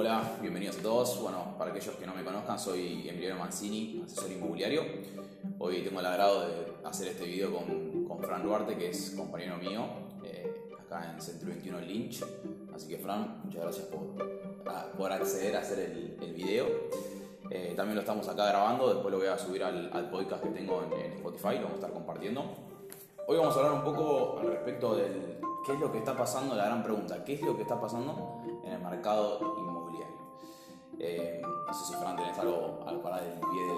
Hola, bienvenidos a todos. Bueno, para aquellos que no me conozcan, soy Emiliano Mancini, asesor inmobiliario. Hoy tengo el agrado de hacer este video con, con Fran Duarte, que es compañero mío, eh, acá en Centro 21 Lynch. Así que Fran, muchas gracias por, a- por acceder a hacer el, el video. Eh, también lo estamos acá grabando, después lo voy a subir al, al podcast que tengo en, en Spotify, lo vamos a estar compartiendo. Hoy vamos a hablar un poco al respecto del qué es lo que está pasando, la gran pregunta, ¿qué es lo que está pasando en el mercado? Eh, no sé si Fran tenés algo, algo para dar el pie de,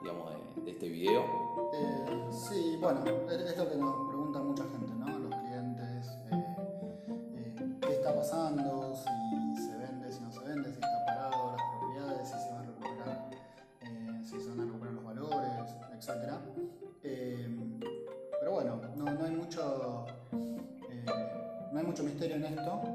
digamos, de, este video. Eh, sí, bueno, es lo que nos pregunta mucha gente, ¿no? Los clientes, eh, ¿qué está pasando? Si se vende, si no se vende, si está parado las propiedades, si se van a recuperar, si se van a recuperar los valores, etc. pero bueno, no, no hay mucho, no hay mucho misterio en esto.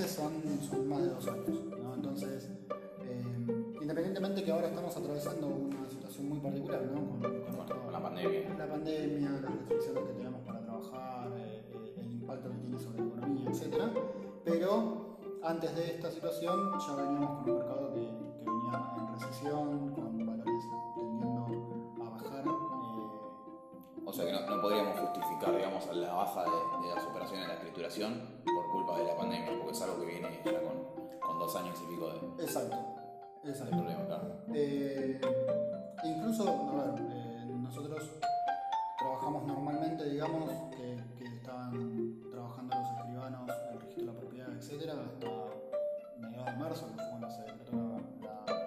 28 meses son, son más de dos años. ¿no? Entonces, eh, independientemente que ahora estamos atravesando una situación muy particular, ¿no? Con, con Bueno, esto- con la pandemia. la pandemia, las restricciones que tenemos para trabajar, eh, eh, el impacto que tiene sobre la economía, etc. Pero antes de esta situación ya veníamos con un mercado que, que venía en recesión, con valores tendiendo a bajar. eh, O sea que no, no podríamos justificar, digamos, la baja de, de las operaciones de la escrituración culpa de la pandemia, porque es algo que viene ya con, con dos años y pico de, exacto, de exacto. problema, claro. Eh, incluso, a ver, eh, nosotros trabajamos normalmente, digamos, que, que estaban trabajando los escribanos, el registro de la propiedad, etcétera, hasta mediados de marzo, que fue cuando se decretó la, la-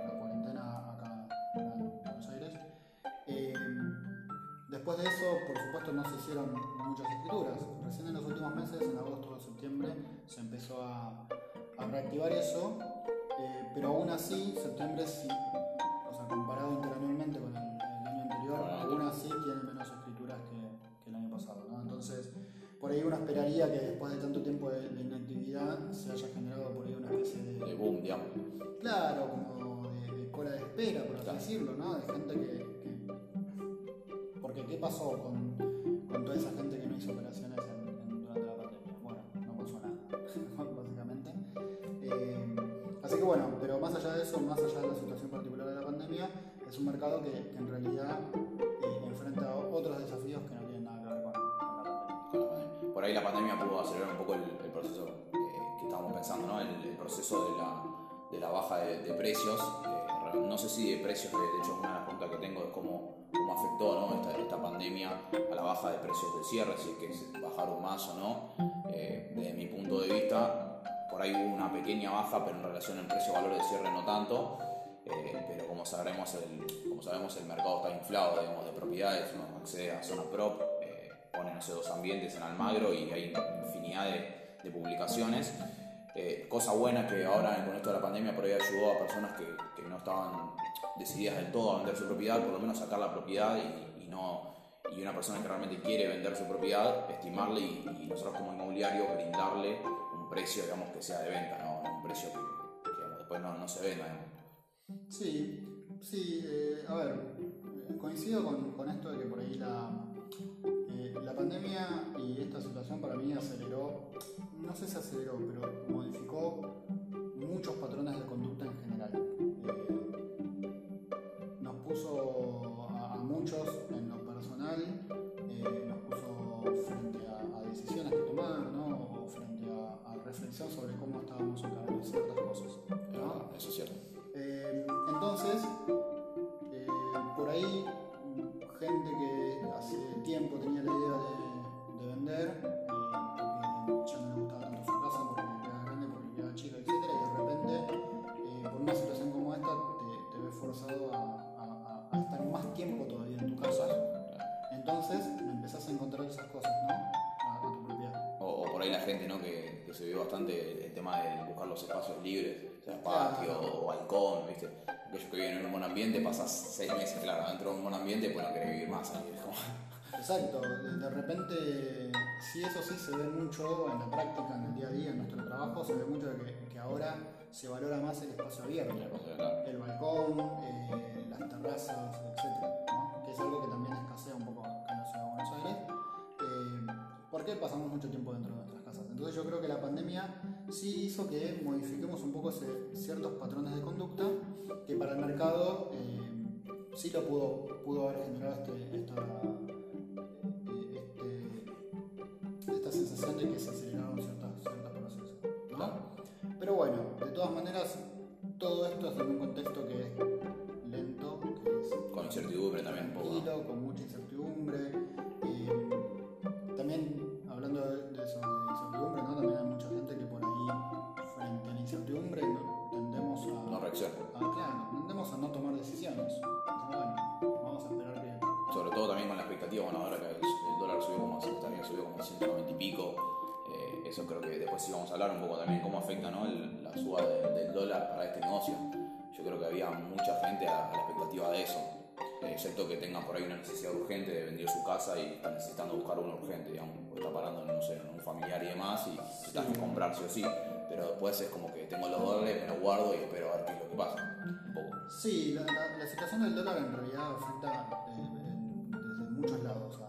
después de eso, por supuesto, no se hicieron muchas escrituras. Recién en los últimos meses, en agosto o septiembre, se empezó a, a reactivar eso. Eh, pero aún así, septiembre sí, o sea, comparado interanualmente con el, el año anterior, aún así tiene menos escrituras que, que el año pasado, ¿no? Entonces, por ahí uno esperaría que después de tanto tiempo de, de inactividad se haya generado por ahí una especie de, De boom, digamos. claro, como de, de cola de espera, por así Claro. decirlo, ¿no? De gente que, que- Porque, ¿qué pasó con, con toda esa gente que no hizo operaciones en- en- durante la pandemia? Bueno, no pasó nada, básicamente. Eh, así que bueno, pero más allá de eso, más allá de la situación particular de la pandemia, es un mercado que, que en realidad eh, enfrenta otros desafíos que no tienen nada que ver con, con la pandemia. Por ahí la pandemia pudo acelerar un poco el, el proceso eh, que estábamos pensando, ¿no? El, el proceso de la, de la baja de, de precios. eh, no sé si de precios, de, hecho, una de las que tengo es cómo, cómo afectó ¿no? esta, esta pandemia a la baja de precios del cierre, si es que bajaron más o no. Eh, desde mi punto de vista, por ahí hubo una pequeña baja, pero en relación al precio-valor de cierre no tanto. Eh, pero como sabemos, el, como sabemos, el mercado está inflado digamos, de propiedades, uno accede a zona prop, eh, ponen esos dos ambientes en Almagro y hay infinidad de, de publicaciones. Eh, cosa buena que ahora con esto de la pandemia por ahí ayudó a personas que, que no estaban decididas del todo vender su propiedad, por lo menos sacar la propiedad y, no y una persona que realmente quiere vender su propiedad, estimarle y, nosotros como inmobiliario brindarle un precio digamos que sea de venta, no, un precio que, después no, no se venda. digamos. Sí, sí, eh, a ver, eh, coincido con, con esto de que por ahí la, eh, la pandemia y esta situación para mí aceleró, no sé si aceleró, pero modificó muchos patrones de conducta en general. Esas cosas, ¿no? A, tu propiedad. O, o por ahí la gente ¿no? que, se vio bastante el tema de buscar los espacios libres, o sea, patio o balcón, ¿viste? Aquellos que viven en un buen ambiente, pasas seis meses, claro, dentro de un buen ambiente, pues no querés vivir más ahí. es como- Exacto, de, repente, sí, eso sí se ve mucho en la práctica, en el día a día, en nuestro trabajo, se ve mucho de que, que ahora se valora más el espacio abierto. el balcón, eh, las terrazas, etc. ¿no? Que es algo que también escasea un poco porque pasamos mucho tiempo dentro de nuestras casas. Entonces yo creo que la pandemia sí hizo que modifiquemos un poco ese- ciertos patrones de conducta que para el mercado eh, sí lo pudo, pudo haber generado este, esta, eh, este- esta sensación de que se aceleraron ciertos, ciertos procesos. ¿no? Claro. Pero bueno, de todas maneras, todo esto es en un contexto que es lento, que es Con incertidumbre también un poco. con mucha incertidumbre. Mucha gente a, a la expectativa de eso, eh, excepto que tengan por ahí una necesidad urgente de vender su casa y están necesitando buscar uno urgente, digamos, porque está parando, no sé, en un familiar y demás y necesitas que comprar sí o sí. Pero después es como que tengo los dólares, me los guardo y espero a ver qué es lo que pasa. Un poco. Sí, la, la- la situación del dólar en realidad afecta eh, en- desde muchos lados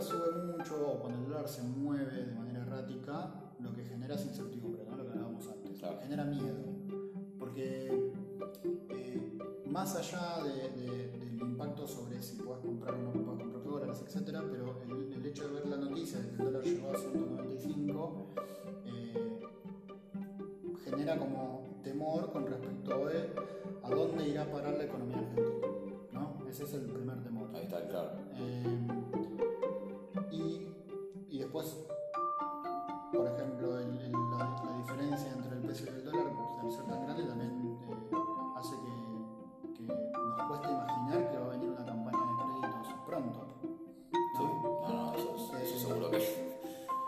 dólar sube mucho o cuando el dólar se mueve de manera errática, lo que genera es incertidumbre, ¿no? Lo que hablábamos antes, Claro. genera miedo, porque eh, más allá de- de- del impacto sobre si puedes comprar o no puedes comprar dólares, etcétera, pero el, el hecho de ver la noticia de que el dólar llegó a 195 eh, genera como temor con respecto de a dónde irá a parar la economía argentina, ¿no? Ese es el primer temor. Ahí está, claro. Eh, por ejemplo, el- el- la, la diferencia entre el peso y el dólar, al ser tan grande, también eh, hace que, que nos cueste imaginar que va a venir una campaña de créditos pronto. Sí, ¿no? no, eso, es- eso seguro que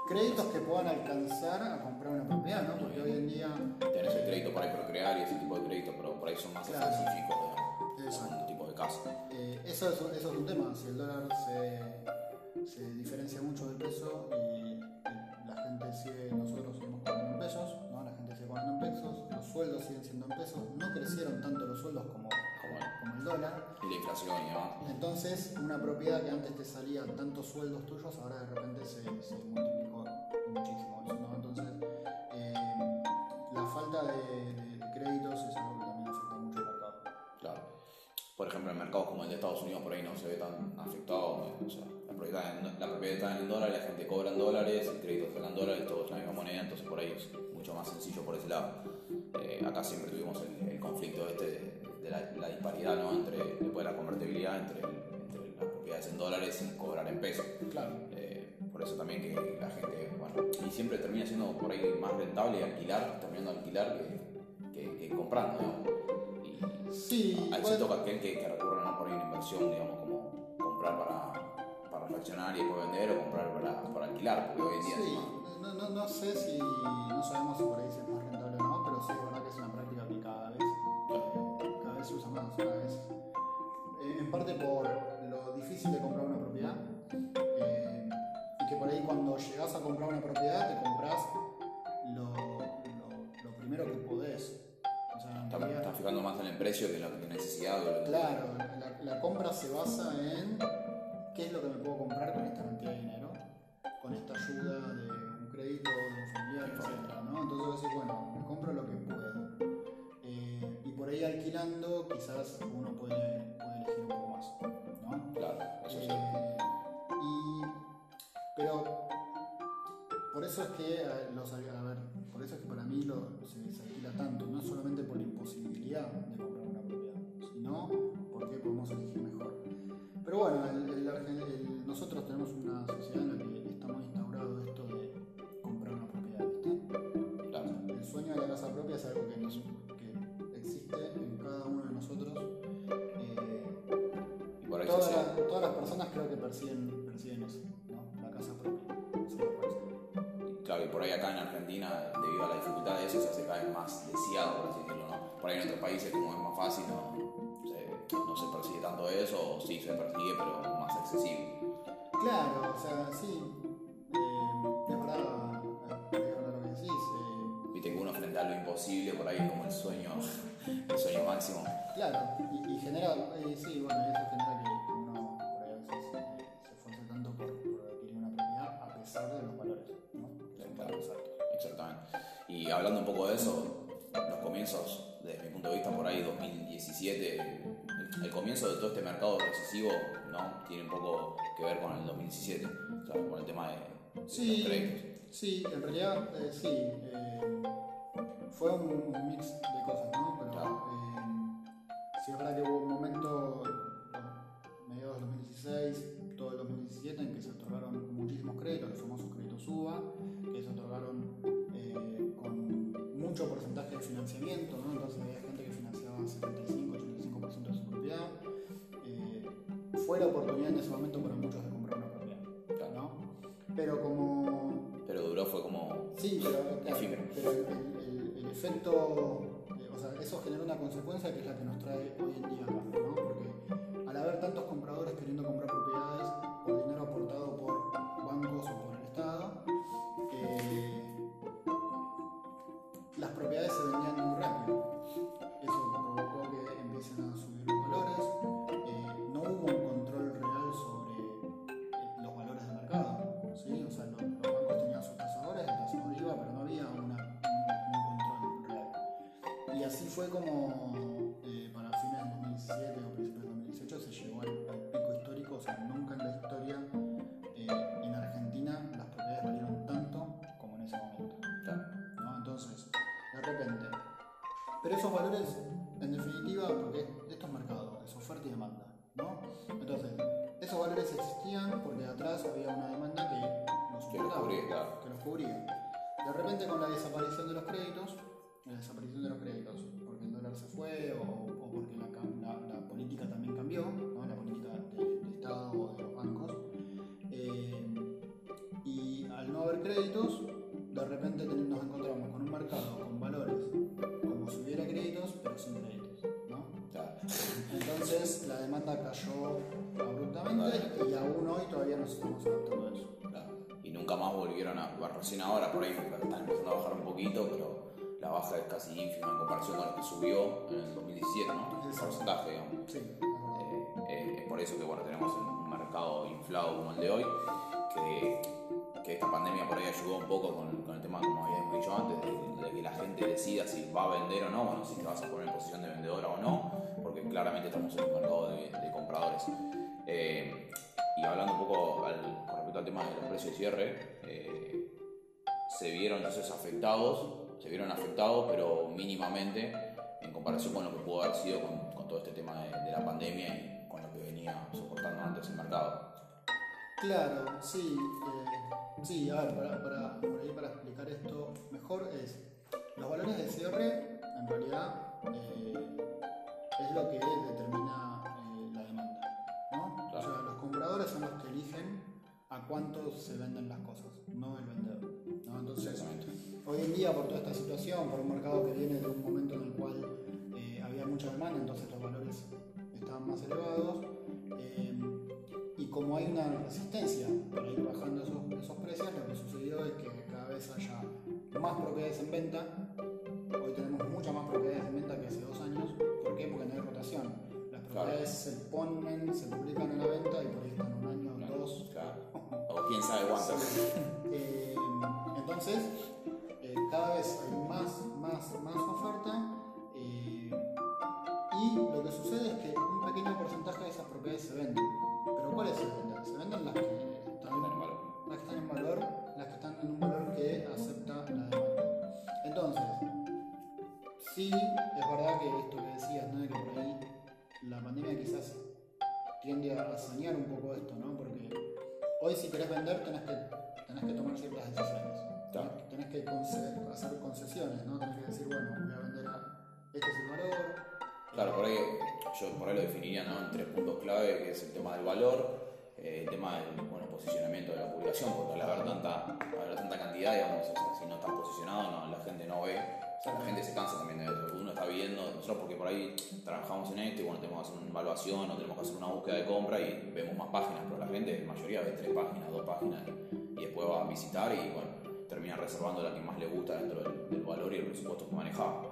Créditos que puedan alcanzar a comprar una propiedad, ¿no? Porque hoy en día tenés el crédito para procrear y ese tipo de créditos, pero por ahí son más Claro. específicos, digamos, Exacto. tipo de caso. Eh, eso, es, eso es un tema, si el dólar se, se diferencia mucho del peso y la gente sigue, nosotros seguimos cobrando en pesos, ¿no? la gente sigue cobrando en pesos, los sueldos siguen siendo en pesos, no crecieron tanto los sueldos como, Como el- como el dólar, y la inflación demás. entonces una propiedad que antes te salía tantos sueldos tuyos, ahora de repente se, se multiplicó muchísimo ¿no? Entonces eh, la falta de créditos es algo que también afecta mucho al mercado. Claro. Por ejemplo, en mercados como el de Estados Unidos por ahí no se ve tan afectado. O sea, la propiedad, en- la propiedad está en dólares, la gente cobra en dólares, el crédito está en dólares, todo es la misma moneda, entonces por ahí es mucho más sencillo por ese lado. Eh, acá siempre tuvimos el, el conflicto este de, de la, la disparidad ¿no? entre después de la convertibilidad entre, entre las propiedades en dólares y cobrar en pesos. Claro. Eh, por eso también que la gente, bueno, y siempre termina siendo por ahí más rentable alquilar, terminando alquilar que, que, que comprando, ¿no? Sí, ahí puede- se toca aquel que, que recurre ¿no? por ahí a una inversión, digamos, como comprar para, para reflexionar y después vender o comprar para, para alquilar, porque hoy en día Sí, no, no, no sé si, no sabemos si por ahí si es más rentable o no, pero sí es verdad que es una práctica que cada vez, eh, cada vez se usa más, cada vez, eh, en parte por lo difícil de comprar una propiedad, eh, y que por ahí cuando llegas a comprar una propiedad precio que la que necesidad. o lo que- Claro, la, la compra se basa en qué es lo que me puedo comprar con esta cantidad de dinero, con esta ayuda de un crédito, de un familiar, etc. ¿no? Entonces decís, bueno, me compro lo que puedo. Eh, y por ahí alquilando quizás uno puede, puede elegir un poco más. ¿no? Claro, eso sí. Eh, y, pero por eso es que a, los, a ver, por eso es que para mí lo, se, se alquila tanto, no solamente por posibilidad de comprar una propiedad. Si no, porque podemos elegir mejor. Pero bueno, el, el, el, nosotros tenemos una sociedad en la que estamos instaurados esto de comprar una propiedad. ¿viste? Claro, el sueño de la casa propia es algo que, nos, que existe en cada uno de nosotros. Eh, Por todas, la, todas, las personas creo que persiguen, persiguen eso, ¿no? la casa propia. Claro, y por ahí acá en Argentina, debido a la dificultad de eso, se hace cada vez más deseado, por ahí en otros países, como es más fácil, no, se, no se persigue tanto eso, o sí se persigue, pero más accesible. Claro, o sea, sí. Eh, es verdad, es verdad lo que decís. eh, Viste que uno frente a lo imposible, por ahí es como el sueño, el sueño máximo. Claro, y, y genera, eh, sí, bueno, eso genera que uno por ahí a veces eh, se esfuerce tanto por, por adquirir una propiedad a pesar de los valores, ¿no? Altos. Exactamente. Y hablando un poco de eso, los comienzos, punto de vista, por ahí 2017, el, comienzo de todo este mercado recesivo, ¿no? Tiene un poco que ver con el 2017, o sea, con el tema de, de los Sí, créditos. sí, en realidad eh, sí. eh, fue un, un mix de cosas, ¿no? Pero Claro. eh, sí es verdad que hubo un momento, bueno, mediados del 2016, todo el 2017, en que se otorgaron muchísimos créditos, los famosos créditos UBA, que se otorgaron eh, con mucho porcentaje de financiamiento, 75-85% de su propiedad. Eh, fue la oportunidad en ese momento para muchos de comprar una propiedad, ¿no? Pero como Pero duró, fue como. Sí, pero, claro, pero el, el- el efecto, eh, o sea, eso generó una consecuencia que es la que nos trae hoy en día acá, ¿no? Porque al haber tantos compradores queriendo comprar propiedades por dinero aportado por bancos o por el Estado, eh, las propiedades Pero esos valores, en definitiva, porque esto es mercado, es oferta y demanda, ¿no? Entonces, esos valores existían porque atrás había una demanda que cubría, claro. que los cubría. De repente, con la desaparición de los créditos, la desaparición de los créditos, porque el dólar se fue o, eso. Claro. Y nunca más volvieron a. bueno, Recién ahora por ahí están empezando a bajar un poquito, pero la baja es casi ínfima en comparación con lo que subió en el 2017, ¿no? El porcentaje, digamos. Sí. Eh, eh, es por eso que bueno, tenemos un mercado inflado como el de hoy, que, que esta pandemia por ahí ayudó un poco con, con el tema, como habíamos dicho antes, de, de que la gente decida si va a vender o no, bueno, si te vas a poner en posición de vendedora o no, porque claramente estamos en un mercado de, de compradores. Eh, y hablando un poco con respecto al tema de los precios de cierre, eh, se vieron entonces afectados, se vieron afectados, pero mínimamente en comparación con lo que pudo haber sido con, todo este tema de, de la pandemia y con lo que venía soportando antes el mercado. Claro, sí. eh, sí, a ver, para, para, por ahí para explicar esto mejor es, los valores de cierre en realidad eh, es lo que determina son los que eligen a cuánto se venden las cosas, no el vendedor, ¿no? Entonces. Hoy en día, por toda esta situación, por un mercado que viene de un momento en el cual eh, había mucha demanda, entonces los valores estaban más elevados, eh, y como hay una resistencia para ir bajando esos, esos precios, lo que sucedió es que cada vez haya más propiedades en venta. Hoy tenemos muchas más propiedades en venta que hace dos años. ¿Por qué? Porque no hay rotación. Las propiedades se ponen, se publican a la venta y por ahí están un año, Claro, dos, claro. O quién sabe cuánto. eh, entonces, eh, cada vez hay más, más, más oferta eh, y lo que sucede es que un pequeño porcentaje de esas propiedades se venden. ¿Pero cuáles se venden? Se venden las que están, las que están en valor, las que están en un valor que acepta la demanda. Entonces, sí, es verdad que esto que decías, ¿no? de que por ahí la pandemia quizás tiende a sanear un poco esto, ¿no? Porque hoy si querés vender tenés que, tenés que tomar ciertas decisiones. Tenés que hacer concesiones, ¿no? Tenés que decir, bueno, voy a vender a este es el valor. Claro, por ahí yo por ahí lo definiría ¿no? en tres puntos clave, que es el tema del valor, eh, el tema del bueno, posicionamiento de la publicación, porque al haber tanta, al haber tanta cantidad, digamos, o sea, si no estás posicionado, no, la gente no ve, o sea, la gente se cansa también de eso, uno está viendo, nosotros porque por ahí trabajamos en esto y bueno, tenemos que hacer una evaluación o tenemos que hacer una búsqueda de compra y vemos más páginas, pero la gente, la mayoría ve tres páginas, dos páginas y después va a visitar y bueno, termina reservando la que más le gusta dentro del, del valor y el presupuesto que manejaba.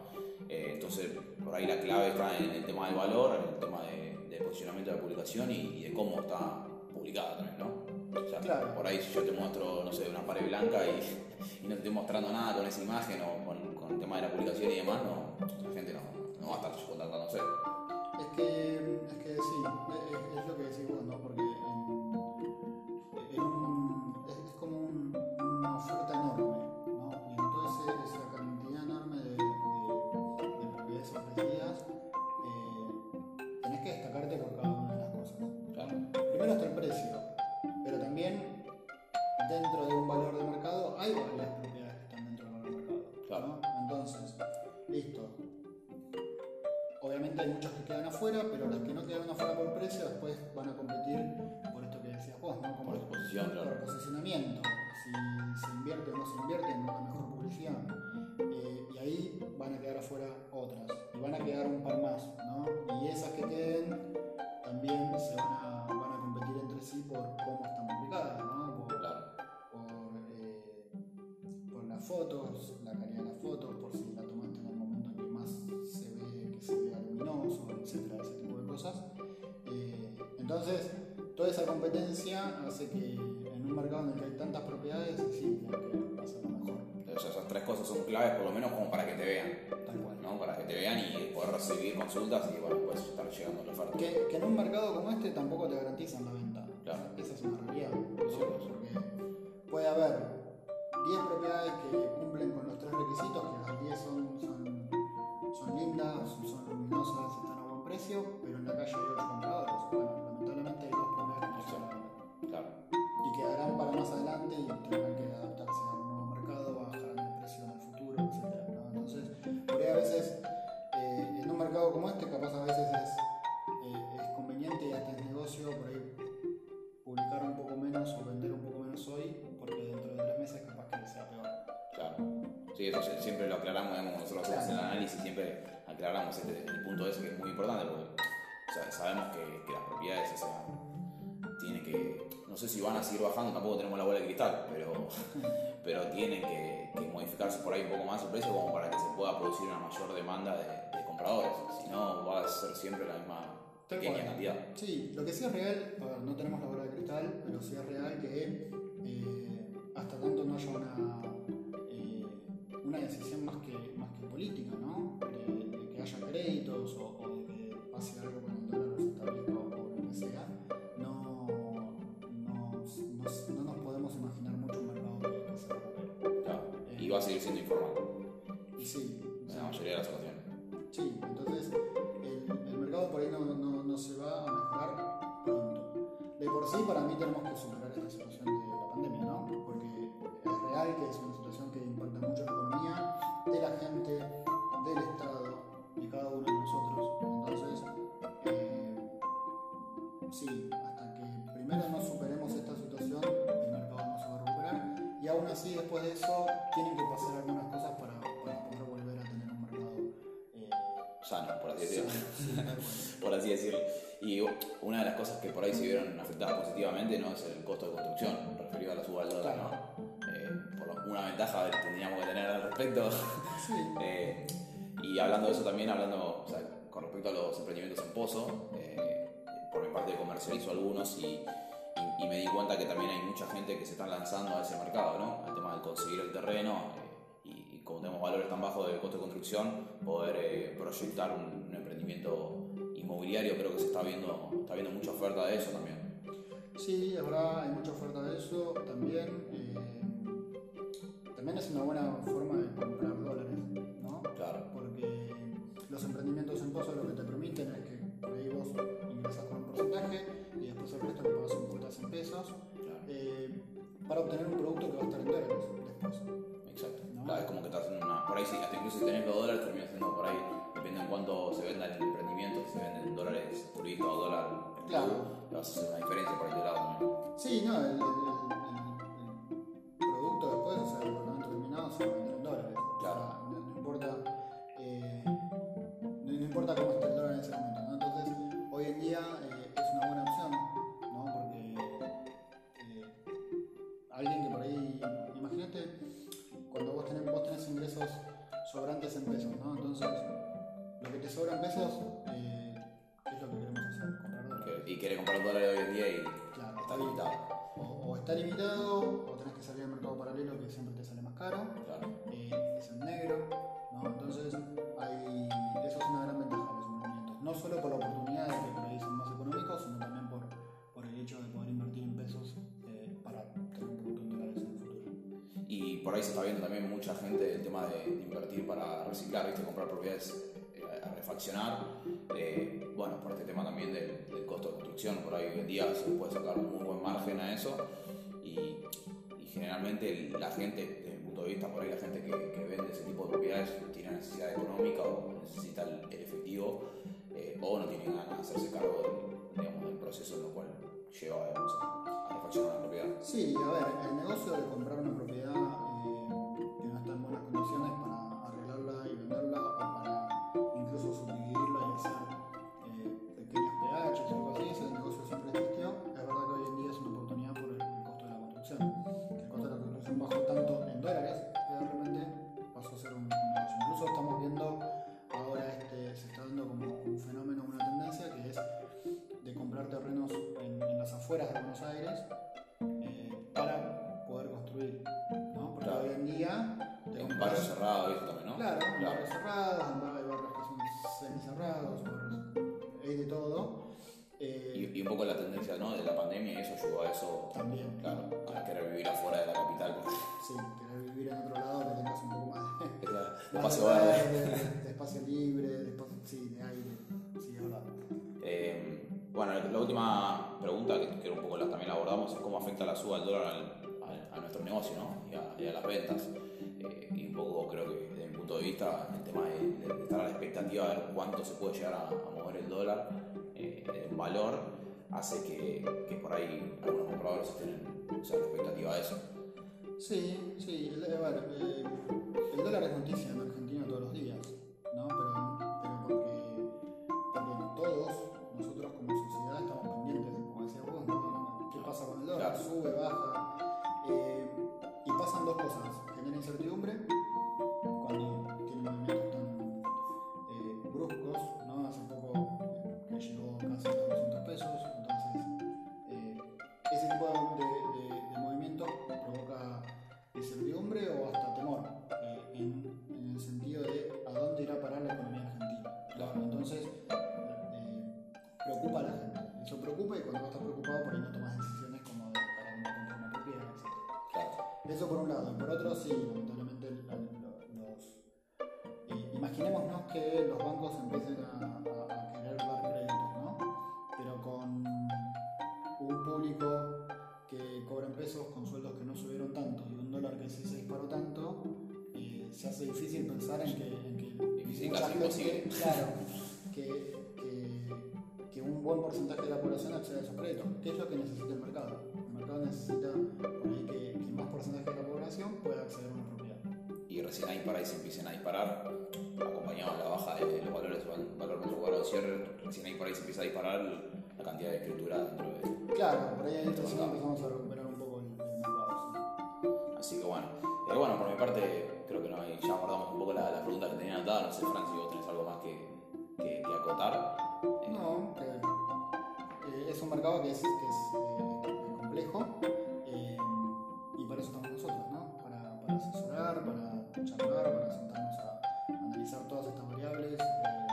Eh, entonces, por ahí la clave está en el tema del valor, en el tema de, de posicionamiento de la publicación y, y de cómo está publicada también, ¿no? O sea, Claro. por ahí si yo te muestro, no sé, una pared blanca y, y no te estoy mostrando nada con esa imagen o con, el tema de la publicación y demás, no, la gente no, no va a estar contactándose. Es que, es que sí, es, es lo que decís vos, ¿no? Porque entonces, toda esa competencia hace que en un mercado en el que hay tantas propiedades, sí, tengas que hacerlo mejor. Entonces, esas tres cosas son claves, por lo menos como para que te vean, Tal cual. ¿no? Para que te vean y poder recibir consultas y bueno, pues estar llegando a la oferta. Que, que en un mercado como este tampoco te garantizan la venta. Claro. Esa es una realidad. ¿no? Sí. Porque puede haber 10 propiedades que cumplen con los tres requisitos, que las 10 son, son, son lindas, son luminosas, están a buen precio, pero en la calle hay 8 compradores. Bueno, lamentablemente hay dos propiedades que se. Claro, Y quedarán para más adelante y tendrán que adaptarse a un nuevo mercado, bajarán el precio en el futuro, etc. ¿no? Entonces, por ahí a veces, eh, en un mercado como este, capaz a veces es, eh, es conveniente y hasta es negocio por ahí publicar un poco menos o vender un poco menos hoy, porque dentro de tres meses capaz que sea peor. claro. Sí, eso siempre lo aclaramos, digamos, nosotros Claro. en el análisis siempre aclaramos este, el punto ese que es muy importante porque o sea, sabemos que, que las propiedades, o sea, tienen que, no sé si van a seguir bajando, tampoco tenemos la bola de cristal, pero, pero tienen que, que modificarse por ahí un poco más el precio como para que se pueda producir una mayor demanda de, de compradores, si no va a ser siempre la misma pequeña cantidad. Sí, lo que sí es real, a ver, no tenemos la bola de cristal, pero sí es real que eh, hasta tanto no haya una, eh, una decisión más que, más que política, ¿no? De, de que haya créditos o, o pase algo con el dólar establezca o, o lo que sea, no, no, no- no nos podemos imaginar mucho un mercado que, que se recupere. Claro, y va a seguir siendo informal Y sí, en la mayoría de las ocasiones. Sí, entonces el, el mercado por ahí no, no, no se va a mejorar pronto. De por sí, para mí tenemos que superar esta situación Así, después de eso, tienen que pasar algunas cosas para, para poder volver a tener un mercado. Eh, Sano, por así decirlo. Sí, por así decirlo. Y una de las cosas que por ahí se vieron afectadas positivamente no es el costo de construcción, referido a la suba del dólar, Claro. ¿no? Eh, por lo- una ventaja que tendríamos que tener al respecto. Sí, Eh, y hablando de eso también, hablando o sea, con respecto a los emprendimientos en pozo, por mi parte comercializo algunos y, y- y me di cuenta que también hay mucha gente que se está lanzando a ese mercado, ¿no? De conseguir el terreno eh, y, y como tenemos valores tan bajos del costo de construcción, poder eh, proyectar un, un emprendimiento inmobiliario, creo que se está viendo, está viendo mucha oferta de eso también. sí, verdad, hay mucha oferta de eso. También, eh, también es una buena forma de comprar dólares, ¿no? Claro, Porque los emprendimientos en pozo lo que te para obtener un producto que va a estar en dólares después. exacto. ¿No? Claro, es como que estás en una. Por ahí sí, hasta incluso si tenés los dólares, termina siendo por ahí, depende en cuánto se venda el emprendimiento, si se venden dólares turistas o dólar Claro. vas a hacer una diferencia por este lado también. Sí, no, el, el- el- el producto después, o sea, el producto terminado se va a vender en dólares. Lo que te sobra en pesos, eh, ¿qué es lo que queremos hacer? Comprar dólares. Y quiere comprar dólares hoy en día y Claro, está limitado. o, o está limitado, o tenés que salir al mercado paralelo que siempre te sale más caro, Claro. eh, es en negro, ¿no? Entonces, hay, eso es una gran ventaja de los movimientos. No solo por la oportunidad de que por ahí son más económicos, sino también por, por el hecho de poder invertir por ahí se está viendo también mucha gente el tema de, invertir para reciclar, ¿viste? comprar propiedades eh, a refaccionar. Eh, bueno, por este tema también del, del costo de construcción, por ahí hoy en día se puede sacar un muy buen margen a eso. Y, y generalmente la gente, desde mi punto de vista, por ahí la gente que, que vende ese tipo de propiedades tiene necesidad económica o necesita el, el efectivo eh, o no tiene ganas de hacerse cargo del, digamos, del proceso en el cual lleva digamos, a refaccionar la propiedad. Sí, a ver, el negocio de comprar una propiedad afueras de Buenos Aires eh, para poder construir, ¿no? Porque Claro. hoy en día En compras- barrio cerrado y eso también, ¿no? Claro, en barrios cerrados, en bar- hay barrios que son semicerrados, barrios, hay de todo. Eh, Y, y un poco la tendencia ¿no? de la pandemia eso ayudó a eso, también, claro, a querer vivir afuera de la capital. porque sí, última pregunta, que, que un poco también la abordamos, es cómo afecta la suba del dólar al- al- a nuestro negocio ¿no? y, a, y a las ventas. Eh, y un poco creo que desde mi punto de vista, el tema de, de estar a la expectativa de cuánto se puede llegar a, a mover el dólar eh, en valor, hace que, que por ahí algunos compradores estén o sea, la expectativa de eso. Sí, sí, ver, eh, el dólar es noticia en Argentina todos los días, incertidumbre imaginémonos que los bancos empiecen a, a- a querer dar créditos, ¿no? Pero con un público que cobra en pesos con sueldos que no subieron tanto y un dólar que sí se disparó tanto, eh, se hace difícil pensar en que, en que Difícil, casi imposible. Claro, que, que, que un buen porcentaje de la población acceda a esos créditos. ¿Qué es lo que necesita el mercado? El mercado necesita por ahí que, que más porcentaje de la población pueda acceder a una propiedad. y recién ahí para ahí se empiecen a disparar, cierre, recién ahí por ahí se empieza a disparar la cantidad de escritura dentro de Claro, por ahí recién empezamos a recuperar un poco el, mercado. Así que bueno, Eh, bueno, por mi parte creo que no ya abordamos un poco la, la pregunta que tenía anotada, no sé Fran si vos tenés algo más que, que, que acotar. ¿sí? No, que, eh, es un mercado que es, que es, eh, complejo eh, y para eso estamos nosotros, ¿no? Para, para asesorar, para charlar, para sentarnos a analizar todas estas variables. eh,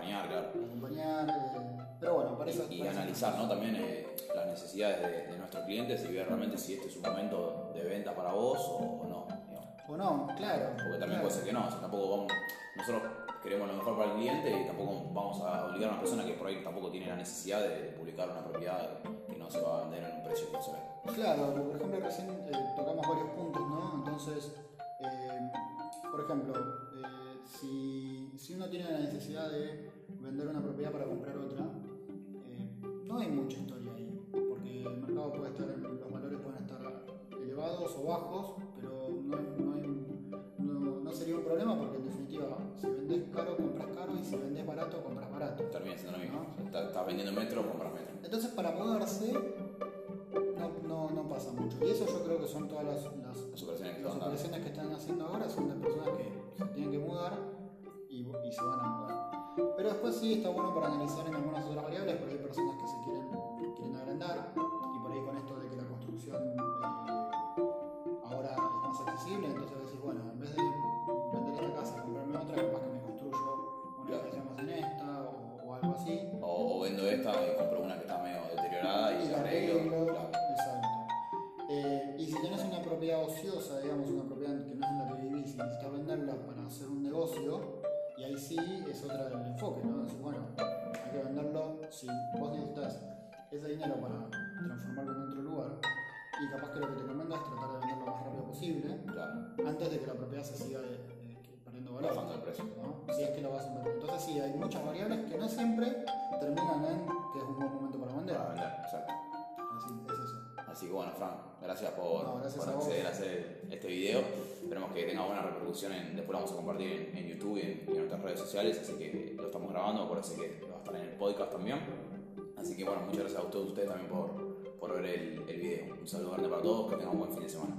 acompañar, claro. acompañar, eh, pero bueno, para eso Y, analizar ¿no? también eh, las necesidades de, de nuestros clientes y ver realmente si este es un momento de venta para vos o, o no. digamos. O no, claro. Porque también claro. puede ser que no, o sea, tampoco vamos, nosotros queremos lo mejor para el cliente y tampoco vamos a obligar a una persona que por ahí tampoco tiene la necesidad de, publicar una propiedad que no se va a vender en un precio que se ve. Claro, por ejemplo, recién eh, tocamos varios puntos, ¿no? Entonces, por ejemplo, si, si uno tiene la necesidad de vender una propiedad para comprar otra, eh, no hay mucha historia ahí, porque el mercado puede estar, los valores pueden estar elevados o bajos, pero no, hay- no, hay- no- no sería un problema porque en definitiva, si vendés caro, compras caro y si vendés barato, compras barato. Termina siendo lo mismo. Estás, vendiendo metro, compras metro. Entonces, para mudarse, no, no, no pasa mucho. Y eso yo creo que son todas las, las, Las operaciones que las operaciones que están haciendo ahora, son de personas después sí está bueno para analizar en algunas otras variables, porque hay personas que se quieren, quieren agrandar y por ahí con esto de que la construcción eh, ahora es más accesible, entonces decís, bueno, en vez de vender esta casa y comprarme otra, capaz que me construyo una Claro. habitación más en esta o, o algo así. O, o vendo esta y compro una que está medio deteriorada y Y la arreglo. arreglo, Claro. exacto. Eh, y si tenés una propiedad ociosa, digamos, una es otra el enfoque, ¿no? Decir, bueno, hay que venderlo si vos necesitas ese dinero para transformarlo en otro lugar, y capaz que lo que te recomiendo es tratar de venderlo lo más rápido posible, Claro. antes de que la propiedad se siga eh, eh, perdiendo valor. Bajando el precio. ¿no? Si es que lo vas a invertir. Entonces sí, hay muchas variables que no siempre terminan en que es un buen momento para vender. Para vender, exacto. Así, es eso. Así que bueno, Fran, gracias por, No, gracias por a vos. acceder a hacer este video. Esperemos que tenga buena repercusión. En, después lo vamos a compartir en, en YouTube y en, y en otras redes sociales. Así que lo estamos grabando. Acuérdense que va a estar en el podcast también. Así que bueno, muchas gracias a todos ustedes también por, por ver el, el video. Un saludo grande para todos. Que tengan un buen fin de semana.